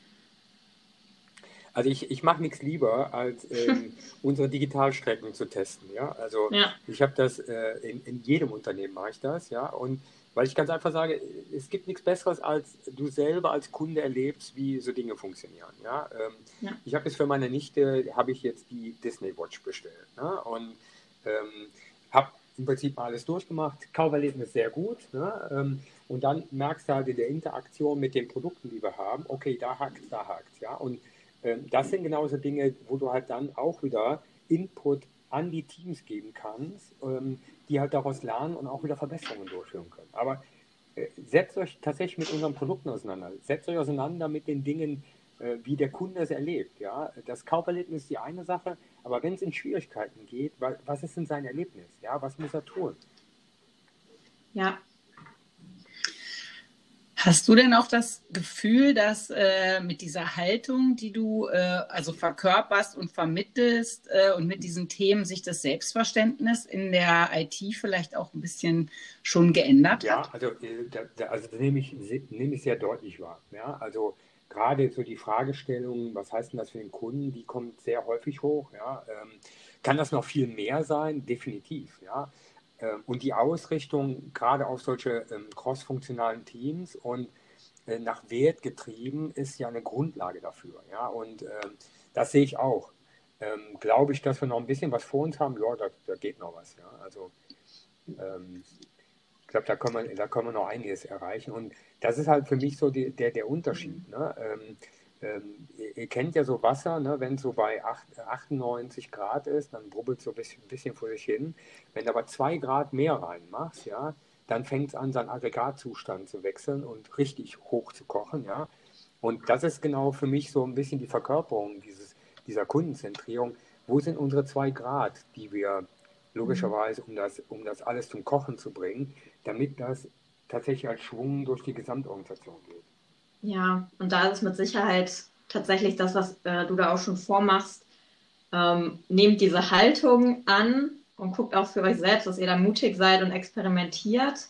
Also ich, ich mache nichts lieber, als ähm, unsere Digitalstrecken zu testen. Ja? Also ja. ich habe das äh, in, in jedem Unternehmen mache ich das, ja. Und weil ich ganz einfach sage, es gibt nichts Besseres, als du selber als Kunde erlebst, wie so Dinge funktionieren. Ja? Ähm, ja. Ich habe jetzt für meine Nichte, habe ich jetzt die Disney Watch bestellt. Ne? Und ähm, habe im Prinzip alles durchgemacht. Kauferlebnis sehr gut. Ne? Ähm, und dann merkst du halt in der Interaktion mit den Produkten, die wir haben, okay, da hakt, da hakt. Ja? Und ähm, das sind genauso Dinge, wo du halt dann auch wieder Input an die Teams geben kannst, ähm, die halt daraus lernen und auch wieder Verbesserungen durchführen können. Aber äh, setzt euch tatsächlich mit unseren Produkten auseinander. Setzt euch auseinander mit den Dingen, äh, wie der Kunde es erlebt. Ja? Das Kauferlebnis ist die eine Sache, aber wenn es in Schwierigkeiten geht, was ist denn sein Erlebnis? Ja? Was muss er tun? Ja, Hast du denn auch das Gefühl, dass äh, mit dieser Haltung, die du äh, also verkörperst und vermittelst äh, und mit diesen Themen sich das Selbstverständnis in der IT vielleicht auch ein bisschen schon geändert ja, hat? Ja, also, äh, da, da, also das nehme ich, nehme ich sehr deutlich wahr. Ja, also gerade so die Fragestellung, was heißt denn das für den Kunden, die kommt sehr häufig hoch. Ja, ähm, kann das noch viel mehr sein? Definitiv. Ja. Ähm, und die Ausrichtung gerade auf solche ähm, cross-funktionalen Teams und äh, nach Wert getrieben ist ja eine Grundlage dafür. Ja? Und ähm, das sehe ich auch. Ähm, glaube ich, dass wir noch ein bisschen was vor uns haben? Ja, da, da geht noch was. Ja? Also ich glaube, da können, wir, da können wir noch einiges erreichen. Und das ist halt für mich so die, der, der Unterschied. Ne? Ähm, ihr, kennt ja so Wasser, ne? wenn es so bei 8, 98 Grad ist, dann brubbelt es so ein bisschen, bisschen vor sich hin. Wenn du aber 2 Grad mehr reinmachst, ja, dann fängt es an, seinen Aggregatzustand zu wechseln und richtig hoch zu kochen. Ja? Und das ist genau für mich so ein bisschen die Verkörperung dieses, dieser Kundenzentrierung. Wo sind unsere 2 Grad, die wir logischerweise, um das, um das alles zum Kochen zu bringen, damit das tatsächlich als Schwung durch die Gesamtorganisation geht? Ja, und da ist mit Sicherheit tatsächlich das, was äh, du da auch schon vormachst. Ähm, nehmt diese Haltung an und guckt auch für euch selbst, dass ihr da mutig seid und experimentiert.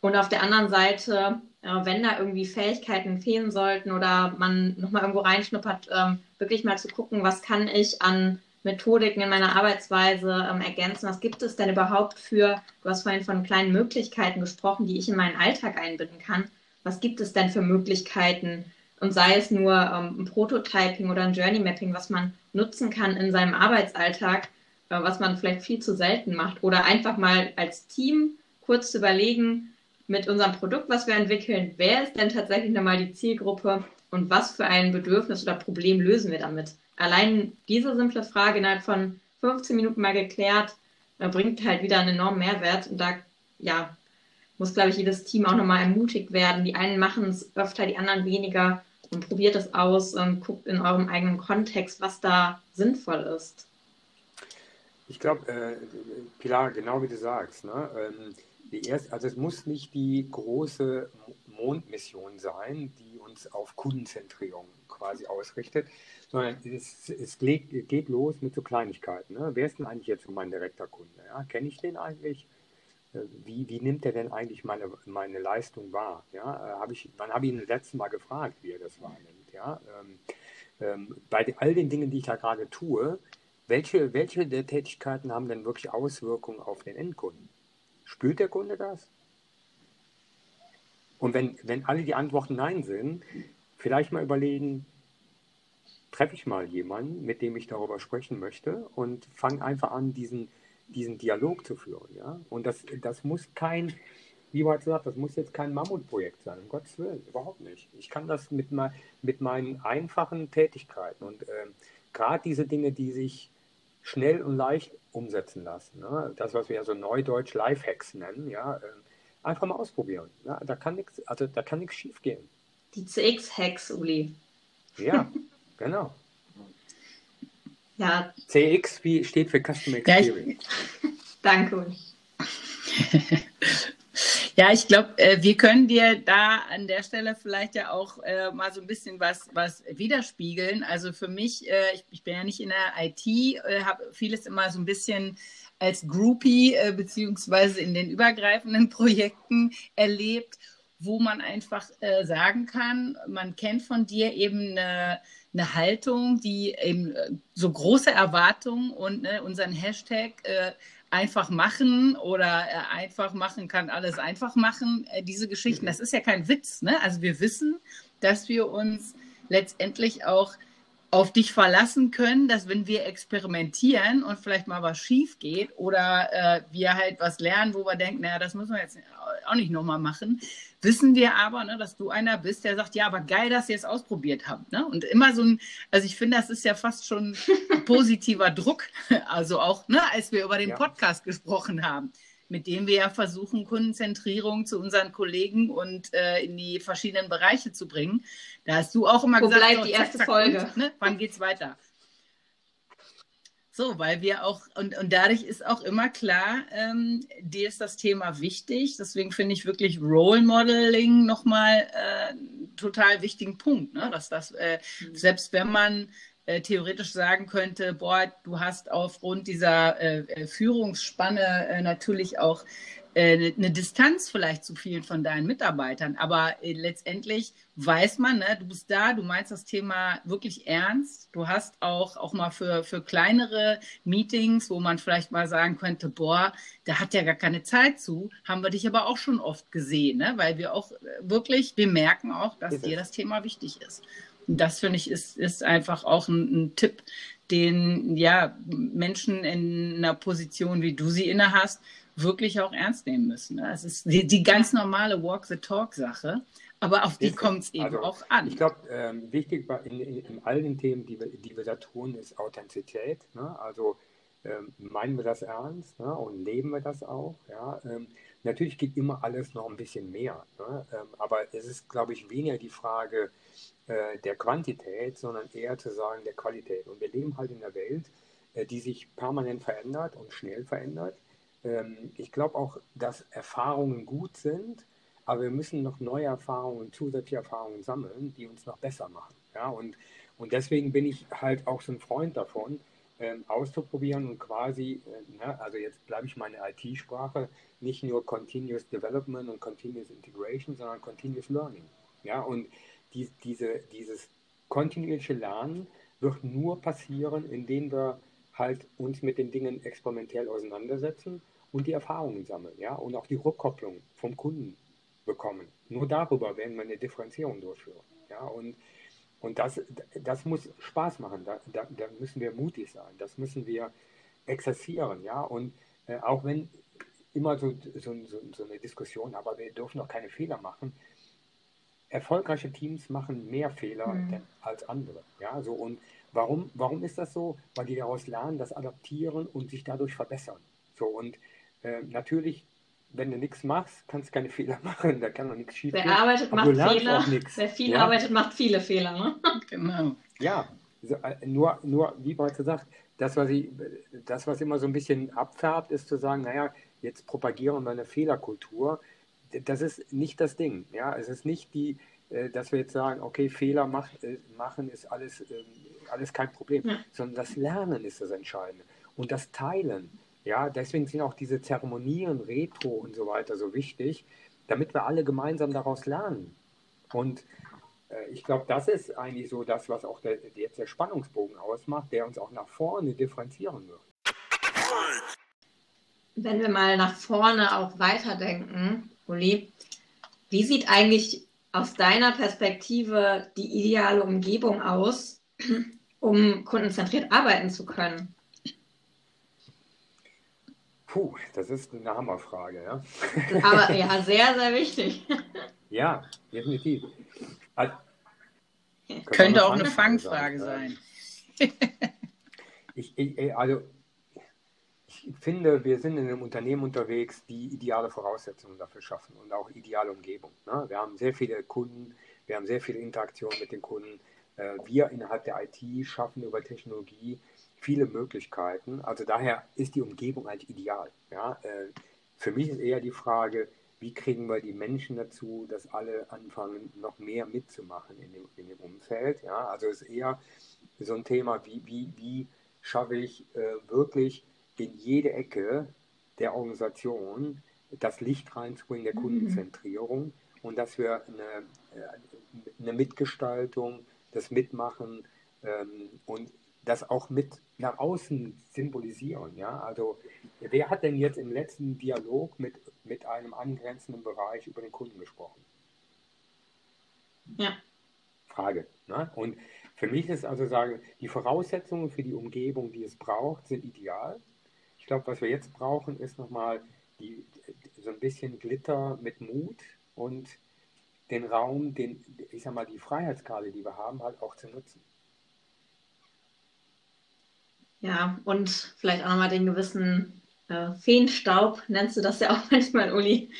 Und auf der anderen Seite, äh, wenn da irgendwie Fähigkeiten fehlen sollten oder man nochmal irgendwo reinschnuppert, ähm, wirklich mal zu gucken, was kann ich an Methodiken in meiner Arbeitsweise ähm, ergänzen? Was gibt es denn überhaupt für, du hast vorhin von kleinen Möglichkeiten gesprochen, die ich in meinen Alltag einbinden kann was gibt es denn für Möglichkeiten? Und sei es nur ähm, ein Prototyping oder ein Journey Mapping, was man nutzen kann in seinem Arbeitsalltag, äh, was man vielleicht viel zu selten macht. Oder einfach mal als Team kurz zu überlegen, mit unserem Produkt, was wir entwickeln, wer ist denn tatsächlich nochmal die Zielgruppe und was für ein Bedürfnis oder Problem lösen wir damit? Allein diese simple Frage innerhalb von 15 Minuten mal geklärt, äh, bringt halt wieder einen enormen Mehrwert. Und da ja, muss, glaube ich, jedes Team auch nochmal ermutigt werden. Die einen machen es öfter, die anderen weniger und probiert es aus und guckt in eurem eigenen Kontext, was da sinnvoll ist. Ich glaube, äh, Pilar, genau wie du sagst, ne? Ähm, die erste, also es muss nicht die große Mondmission sein, die uns auf Kundenzentrierung quasi ausrichtet, sondern es, es geht, geht, los mit so Kleinigkeiten. Ne? Wer ist denn eigentlich jetzt mein direkter Kunde? Ja? Kenne ich den eigentlich? Wie, wie nimmt er denn eigentlich meine, meine Leistung wahr? Ja, äh, hab ich, wann habe ich ihn das letzte Mal gefragt, wie er das wahrnimmt? Ja, ähm, ähm, bei all den Dingen, die ich da gerade tue, welche, welche der Tätigkeiten haben denn wirklich Auswirkungen auf den Endkunden? Spürt der Kunde das? Und wenn, wenn alle die Antworten Nein sind, vielleicht mal überlegen, treffe ich mal jemanden, mit dem ich darüber sprechen möchte und fange einfach an, diesen, diesen Dialog zu führen. Ja? Und das, das muss kein, wie bereits gesagt, das muss jetzt kein Mammutprojekt sein, um Gottes Willen, überhaupt nicht. Ich kann das mit, mit meinen einfachen Tätigkeiten und äh, gerade diese Dinge, die sich schnell und leicht umsetzen lassen, ne? das, was wir ja so neudeutsch Lifehacks nennen, ja, äh, einfach mal ausprobieren. Ja? Da kann nichts, also da kann nichts schief gehen. Die CX-Hacks, Uli. Ja, genau. Ja. CX wie steht für Customer Experience. Ja, Danke, Uli. Ja, ich glaube, äh, wir können dir da an der Stelle vielleicht ja auch äh, mal so ein bisschen was, was widerspiegeln. Also für mich, äh, ich, ich, bin ja nicht in der IT, habe vieles immer so ein bisschen als Groupie beziehungsweise in den übergreifenden Projekten erlebt, wo man einfach sagen kann, man kennt von dir eben eine, eine Haltung, die eben so große Erwartungen und ne, unseren Hashtag einfach machen oder äh, einfach machen kann alles einfach machen. Äh, diese Geschichten, das ist ja kein Witz. Ne? Also wir wissen, dass wir uns letztendlich auch auf dich verlassen können, dass wenn wir experimentieren und vielleicht mal was schief geht oder äh, wir halt was lernen, wo wir denken, naja, das müssen wir jetzt auch nicht nochmal machen, wissen wir aber, ne, dass du einer bist, der sagt, ja, aber geil, dass ihr es ausprobiert habt. Ne? Und immer so ein, also ich finde, das ist ja fast schon positiver Druck, also auch, ne, als wir über den ja. Podcast gesprochen haben mit dem wir ja versuchen, Kundenzentrierung zu unseren Kollegen und äh, in die verschiedenen Bereiche zu bringen. Da hast du auch immer Wo gesagt, bleibt die erste zack, Folge? Und, ne, wann geht's weiter? So, weil wir auch, und, und dadurch ist auch immer klar, ähm, dir ist das Thema wichtig. Deswegen finde ich wirklich Role Modeling nochmal äh, total wichtigen Punkt, ne? dass das, äh, mhm. selbst wenn man äh, theoretisch sagen könnte, boah, du hast aufgrund dieser äh, äh Führungsspanne äh, natürlich auch äh, eine Distanz vielleicht zu vielen von deinen Mitarbeitern. Aber letztendlich weiß man, ne, du bist da, du meinst das Thema wirklich ernst. Du hast auch, auch mal für, für kleinere Meetings, wo man vielleicht mal sagen könnte, boah, da hat ja gar keine Zeit zu, haben wir dich aber auch schon oft gesehen, ne? weil wir auch wirklich, wir merken auch, dass dir das Thema wichtig ist das finde ich ist, ist einfach auch ein, ein, Tipp, den ja Menschen in einer Position, wie du sie inne hast, wirklich auch ernst nehmen müssen. Es ist die, die ganz normale Walk-the-Talk-Sache, aber auf die kommt es eben also, auch an. Ich glaube, ähm, wichtig bei, in, in, in, all den Themen, die wir, die wir da tun, ist Authentizität. Ne? Also ähm, meinen wir das ernst ne? und leben wir das auch. Ja? Ähm, natürlich geht immer alles noch ein bisschen mehr, ne? Ähm, aber es ist, glaube ich, weniger die Frage, äh, der Quantität, sondern eher zu sagen der Qualität. Und wir leben halt in einer Welt, äh, die sich permanent verändert und schnell verändert. Ähm, ich glaube auch, dass Erfahrungen gut sind, aber wir müssen noch neue Erfahrungen, zusätzliche Erfahrungen sammeln, die uns noch besser machen. Ja? Und, und deswegen bin ich halt auch so ein Freund davon, ähm, auszuprobieren und quasi, äh, ne, also jetzt bleibe ich meine IT-Sprache, nicht nur Continuous Development und Continuous Integration, sondern Continuous Learning. Ja, und die, diese, dieses kontinuierliche Lernen wird nur passieren, indem wir halt uns mit den Dingen experimentell auseinandersetzen und die Erfahrungen sammeln, ja, und auch die Rückkopplung vom Kunden bekommen. Nur darüber werden wir eine Differenzierung durchführen, ja, und, und das, das muss Spaß machen, da, da, da müssen wir mutig sein, das müssen wir exerzieren, ja, und äh, auch wenn immer so, so, so, so eine Diskussion, aber wir dürfen auch keine Fehler machen, erfolgreiche Teams machen mehr Fehler mhm. als andere. Ja, so und warum, warum ist das so? Weil die daraus lernen, das adaptieren und sich dadurch verbessern. So und äh, natürlich, wenn du nichts machst, kannst du keine Fehler machen, da kann noch nichts schief Wer gehen. arbeitet, macht Fehler. Wer viel ja? arbeitet, macht viele Fehler. Ne? Genau. Ja, so, äh, nur, nur, wie bereits gesagt, das was, ich, das, was immer so ein bisschen abfärbt, ist zu sagen, naja, jetzt propagieren wir eine Fehlerkultur das ist nicht das Ding. Ja, es ist nicht die, äh, dass wir jetzt sagen, okay, Fehler macht, äh, machen ist alles, äh, alles kein Problem, ja. sondern das Lernen ist das Entscheidende und das Teilen. Ja, deswegen sind auch diese Zeremonien, Retro und so weiter so wichtig, damit wir alle gemeinsam daraus lernen. Und äh, ich glaube, das ist eigentlich so das, was auch der, jetzt der Spannungsbogen ausmacht, der uns auch nach vorne differenzieren wird. Wenn wir mal nach vorne auch weiterdenken, Uli, wie sieht eigentlich aus deiner Perspektive die ideale Umgebung aus, um kundenzentriert arbeiten zu können? Puh, das ist eine Hammerfrage, ja. Aber ja, sehr, sehr wichtig. Ja, definitiv. Also, könnte auch eine Fangfrage sein. sein. ich, ich, also, ich finde, wir sind in einem Unternehmen unterwegs, die ideale Voraussetzungen dafür schaffen und auch ideale Umgebung. Ne? Wir haben sehr viele Kunden, wir haben sehr viele Interaktionen mit den Kunden. Äh, wir innerhalb der IT schaffen über Technologie viele Möglichkeiten. Also daher ist die Umgebung eigentlich ideal. Ja? Äh, für mich ist eher die Frage, wie kriegen wir die Menschen dazu, dass alle anfangen, noch mehr mitzumachen in dem, in dem Umfeld. Ja? Also es ist eher so ein Thema, wie, wie, wie schaffe ich äh, wirklich in jede Ecke der Organisation das Licht reinzubringen der mhm. Kundenzentrierung und dass wir eine, äh, eine Mitgestaltung, das Mitmachen ähm, und das auch mit nach außen symbolisieren. Ja? Also wer hat denn jetzt im letzten Dialog mit, mit einem angrenzenden Bereich über den Kunden gesprochen? Ja. Frage. Ne? Und für mich ist also sagen, die Voraussetzungen für die Umgebung, die es braucht, sind ideal. Ich glaube, was wir jetzt brauchen, ist nochmal die, so ein bisschen Glitter mit Mut und den Raum, den, ich sag mal, die Freiheitskarte, die wir haben, halt auch zu nutzen. Ja, und vielleicht auch nochmal den gewissen äh, Feenstaub, nennst du das ja auch manchmal, Uli.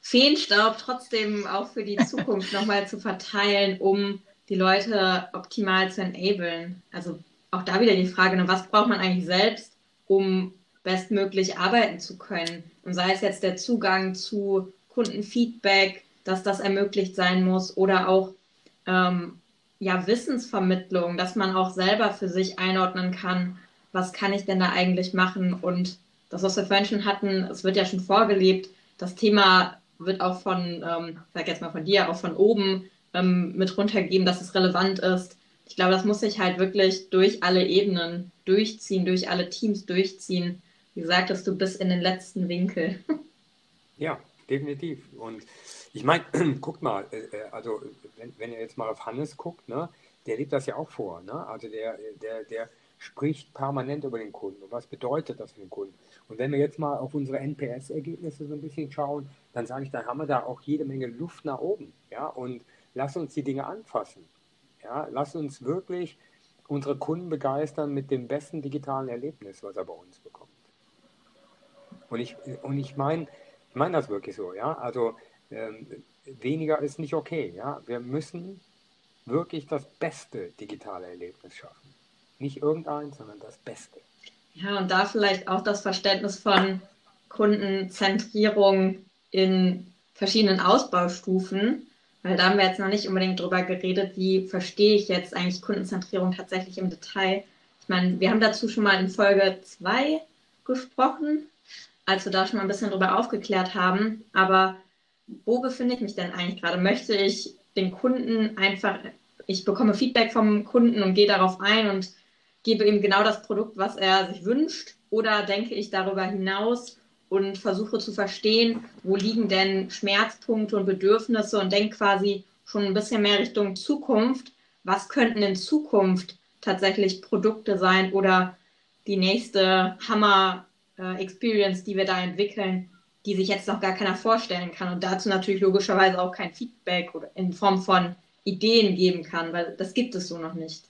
Feenstaub trotzdem auch für die Zukunft nochmal zu verteilen, um die Leute optimal zu enablen. Also auch da wieder die Frage, ne, was braucht man eigentlich selbst, um bestmöglich arbeiten zu können? Und sei es jetzt der Zugang zu Kundenfeedback, dass das ermöglicht sein muss oder auch ähm, ja, Wissensvermittlung, dass man auch selber für sich einordnen kann, was kann ich denn da eigentlich machen? Und das, was wir vorhin schon hatten, es wird ja schon vorgelebt. Das Thema wird auch von, ähm, sag jetzt mal von dir, auch von oben ähm, mit runtergegeben, dass es relevant ist. Ich glaube, das muss sich halt wirklich durch alle Ebenen durchziehen, durch alle Teams durchziehen. Wie sagtest du, bis in den letzten Winkel. Ja, definitiv. Und ich meine, guckt mal, äh, äh, also wenn, wenn ihr jetzt mal auf Hannes guckt, ne, der lebt das ja auch vor. Ne? Also der, der, der spricht permanent über den Kunden. Und was bedeutet das für den Kunden? Und wenn wir jetzt mal auf unsere NPS-Ergebnisse so ein bisschen schauen, dann sage ich, dann haben wir da auch jede Menge Luft nach oben. Ja? Und lass uns die Dinge anfassen. Ja? Lass uns wirklich unsere Kunden begeistern mit dem besten digitalen Erlebnis, was er bei uns bekommt. Und ich, und ich meine ich mein das wirklich so. Ja? Also ähm, weniger ist nicht okay. Ja? Wir müssen wirklich das beste digitale Erlebnis schaffen. Nicht irgendeins, sondern das Beste. Ja, und da vielleicht auch das Verständnis von Kundenzentrierung in verschiedenen Ausbaustufen, weil da haben wir jetzt noch nicht unbedingt drüber geredet, wie verstehe ich jetzt eigentlich Kundenzentrierung tatsächlich im Detail. Ich meine, wir haben dazu schon mal in Folge 2 gesprochen, als wir da schon mal ein bisschen drüber aufgeklärt haben, aber wo befinde ich mich denn eigentlich gerade? Möchte ich den Kunden einfach, ich bekomme Feedback vom Kunden und gehe darauf ein und gebe ihm genau das Produkt, was er sich wünscht? Oder denke ich darüber hinaus und versuche zu verstehen, wo liegen denn Schmerzpunkte und Bedürfnisse und denke quasi schon ein bisschen mehr Richtung Zukunft. Was könnten in Zukunft tatsächlich Produkte sein oder die nächste Hammer-Experience, die wir da entwickeln, die sich jetzt noch gar keiner vorstellen kann und dazu natürlich logischerweise auch kein Feedback oder in Form von Ideen geben kann, weil das gibt es so noch nicht.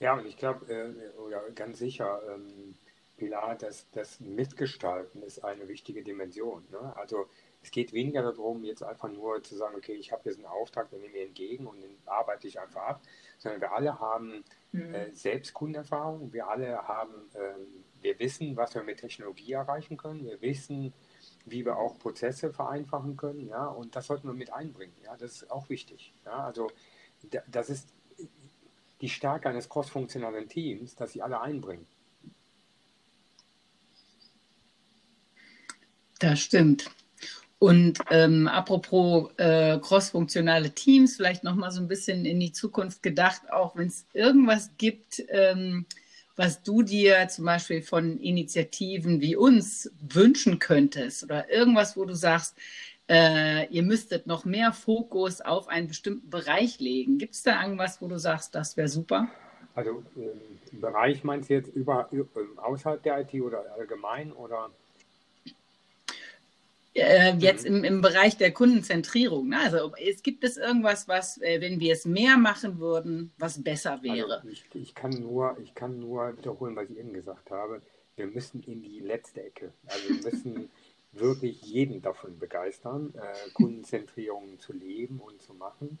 Ja, und ich glaube, äh, oder ganz sicher, ähm, Pilar, dass das Mitgestalten ist eine wichtige Dimension. Ne? Also es geht weniger darum, jetzt einfach nur zu sagen, okay, ich habe jetzt einen Auftrag, den nehme ich entgegen und den arbeite ich einfach ab, sondern wir alle haben mhm. äh, selbst Kundenerfahrung, wir alle haben, ähm, wir wissen, was wir mit Technologie erreichen können, wir wissen, wie wir auch Prozesse vereinfachen können, ja, und das sollten wir mit einbringen, ja, das ist auch wichtig, ja, also das ist die Stärke eines crossfunktionalen Teams, dass sie alle einbringen. Das stimmt. Und ähm, apropos äh, crossfunktionale Teams, vielleicht noch mal so ein bisschen in die Zukunft gedacht, auch wenn es irgendwas gibt, ähm, was du dir zum Beispiel von Initiativen wie uns wünschen könntest oder irgendwas, wo du sagst, äh, ihr müsstet noch mehr Fokus auf einen bestimmten Bereich legen. Gibt es da irgendwas, wo du sagst, das wäre super? Also ähm, Bereich meinst du jetzt über, über, außerhalb der IT oder allgemein oder? Äh, jetzt mhm. im, im Bereich der Kundenzentrierung. Ne? Also es gibt es irgendwas, was, äh, wenn wir es mehr machen würden, was besser wäre? Also ich, ich, kann nur, ich kann nur wiederholen, was ich eben gesagt habe. Wir müssen in die letzte Ecke. Also wir müssen wirklich jeden davon begeistern, äh, Kundenzentrierung zu leben und zu machen.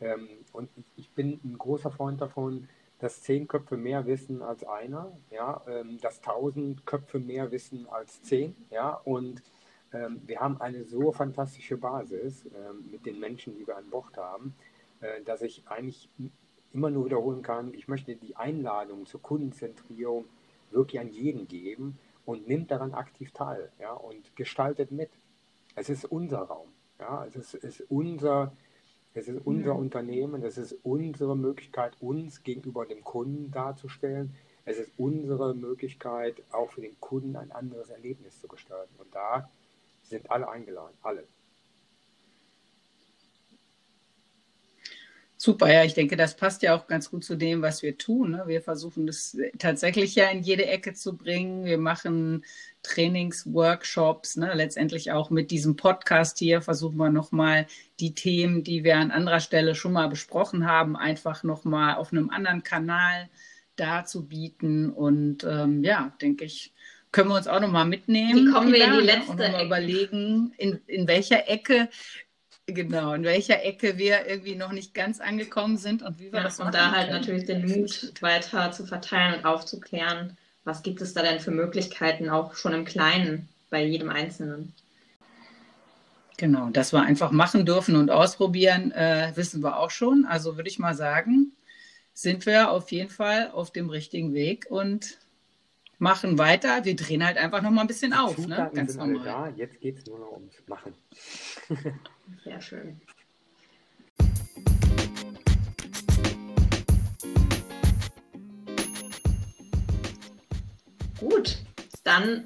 Ähm, und ich, ich, bin ein großer Freund davon, dass zehn Köpfe mehr wissen als einer, ja, ähm, dass tausend Köpfe mehr wissen als zehn, ja, und ähm, wir haben eine so fantastische Basis ähm, mit den Menschen, die wir an Bord haben, äh, dass ich eigentlich immer nur wiederholen kann, ich möchte die Einladung zur Kundenzentrierung wirklich an jeden geben und nimmt daran aktiv teil ja, und gestaltet mit. Es ist unser Raum. Ja, es ist, ist unser, es ist unser mhm. Unternehmen, es ist unsere Möglichkeit, uns gegenüber dem Kunden darzustellen. Es ist unsere Möglichkeit, auch für den Kunden ein anderes Erlebnis zu gestalten. Und da sind alle eingeladen, alle. Super, ja, ich denke, das passt ja auch ganz gut zu dem, was wir tun. Ne? Wir versuchen das tatsächlich ja in jede Ecke zu bringen. Wir machen Trainings, Workshops, ne? letztendlich auch mit diesem Podcast hier versuchen wir nochmal die Themen, die wir an anderer Stelle schon mal besprochen haben, einfach nochmal auf einem anderen Kanal darzubieten. Und ähm, ja, denke ich, können wir uns auch nochmal mitnehmen. Wie kommen wir in die letzte und mal überlegen, in, in welcher Ecke, genau, in welcher Ecke wir irgendwie noch nicht ganz angekommen sind und wie wir ja, das machen. Und da halt können. natürlich den Mut weiter zu verteilen und aufzuklären, was gibt es da denn für Möglichkeiten, auch schon im Kleinen, bei jedem Einzelnen. Genau, dass wir einfach machen dürfen und ausprobieren, äh, wissen wir auch schon. Also würde ich mal sagen, sind wir auf jeden Fall auf dem richtigen Weg und machen weiter. Wir drehen halt einfach noch mal ein bisschen Die auf. ne? Ganz sind normal. da. Jetzt geht es nur noch ums Machen. Sehr schön. Gut, dann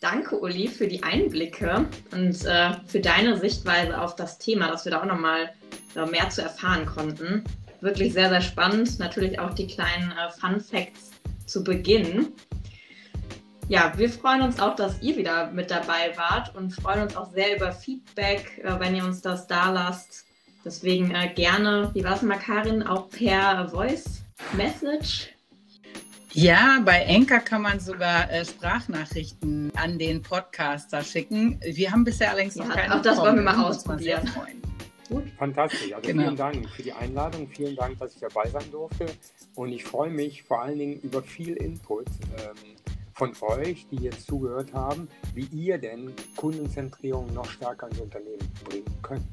danke Uli für die Einblicke und äh, für deine Sichtweise auf das Thema, dass wir da auch noch mal äh, mehr zu erfahren konnten. Wirklich sehr, sehr spannend. Natürlich auch die kleinen äh, Fun Facts zu Beginn. Ja, wir freuen uns auch, dass ihr wieder mit dabei wart und freuen uns auch sehr über Feedback, äh, wenn ihr uns das da lasst. Deswegen äh, gerne, wie war es mal, Karin, auch per Voice Message? Ja, bei Enker kann man sogar äh, Sprachnachrichten an den Podcaster schicken. Wir haben bisher allerdings noch ja, keine. Auch das wollen wir mal ausprobieren. Gut. Fantastisch. Also genau. vielen Dank für die Einladung. Vielen Dank, dass ich dabei sein durfte. Und ich freue mich vor allen Dingen über viel Input. Ähm, von euch, die jetzt zugehört haben, wie ihr denn Kundenzentrierung noch stärker ins Unternehmen bringen könnt.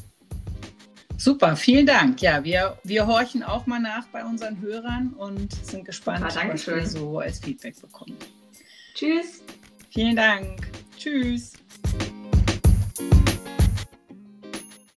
Super, vielen Dank. Ja, wir, wir horchen auch mal nach bei unseren Hörern und sind gespannt, ja, was wir so als Feedback bekommen. Tschüss. Vielen Dank. Tschüss.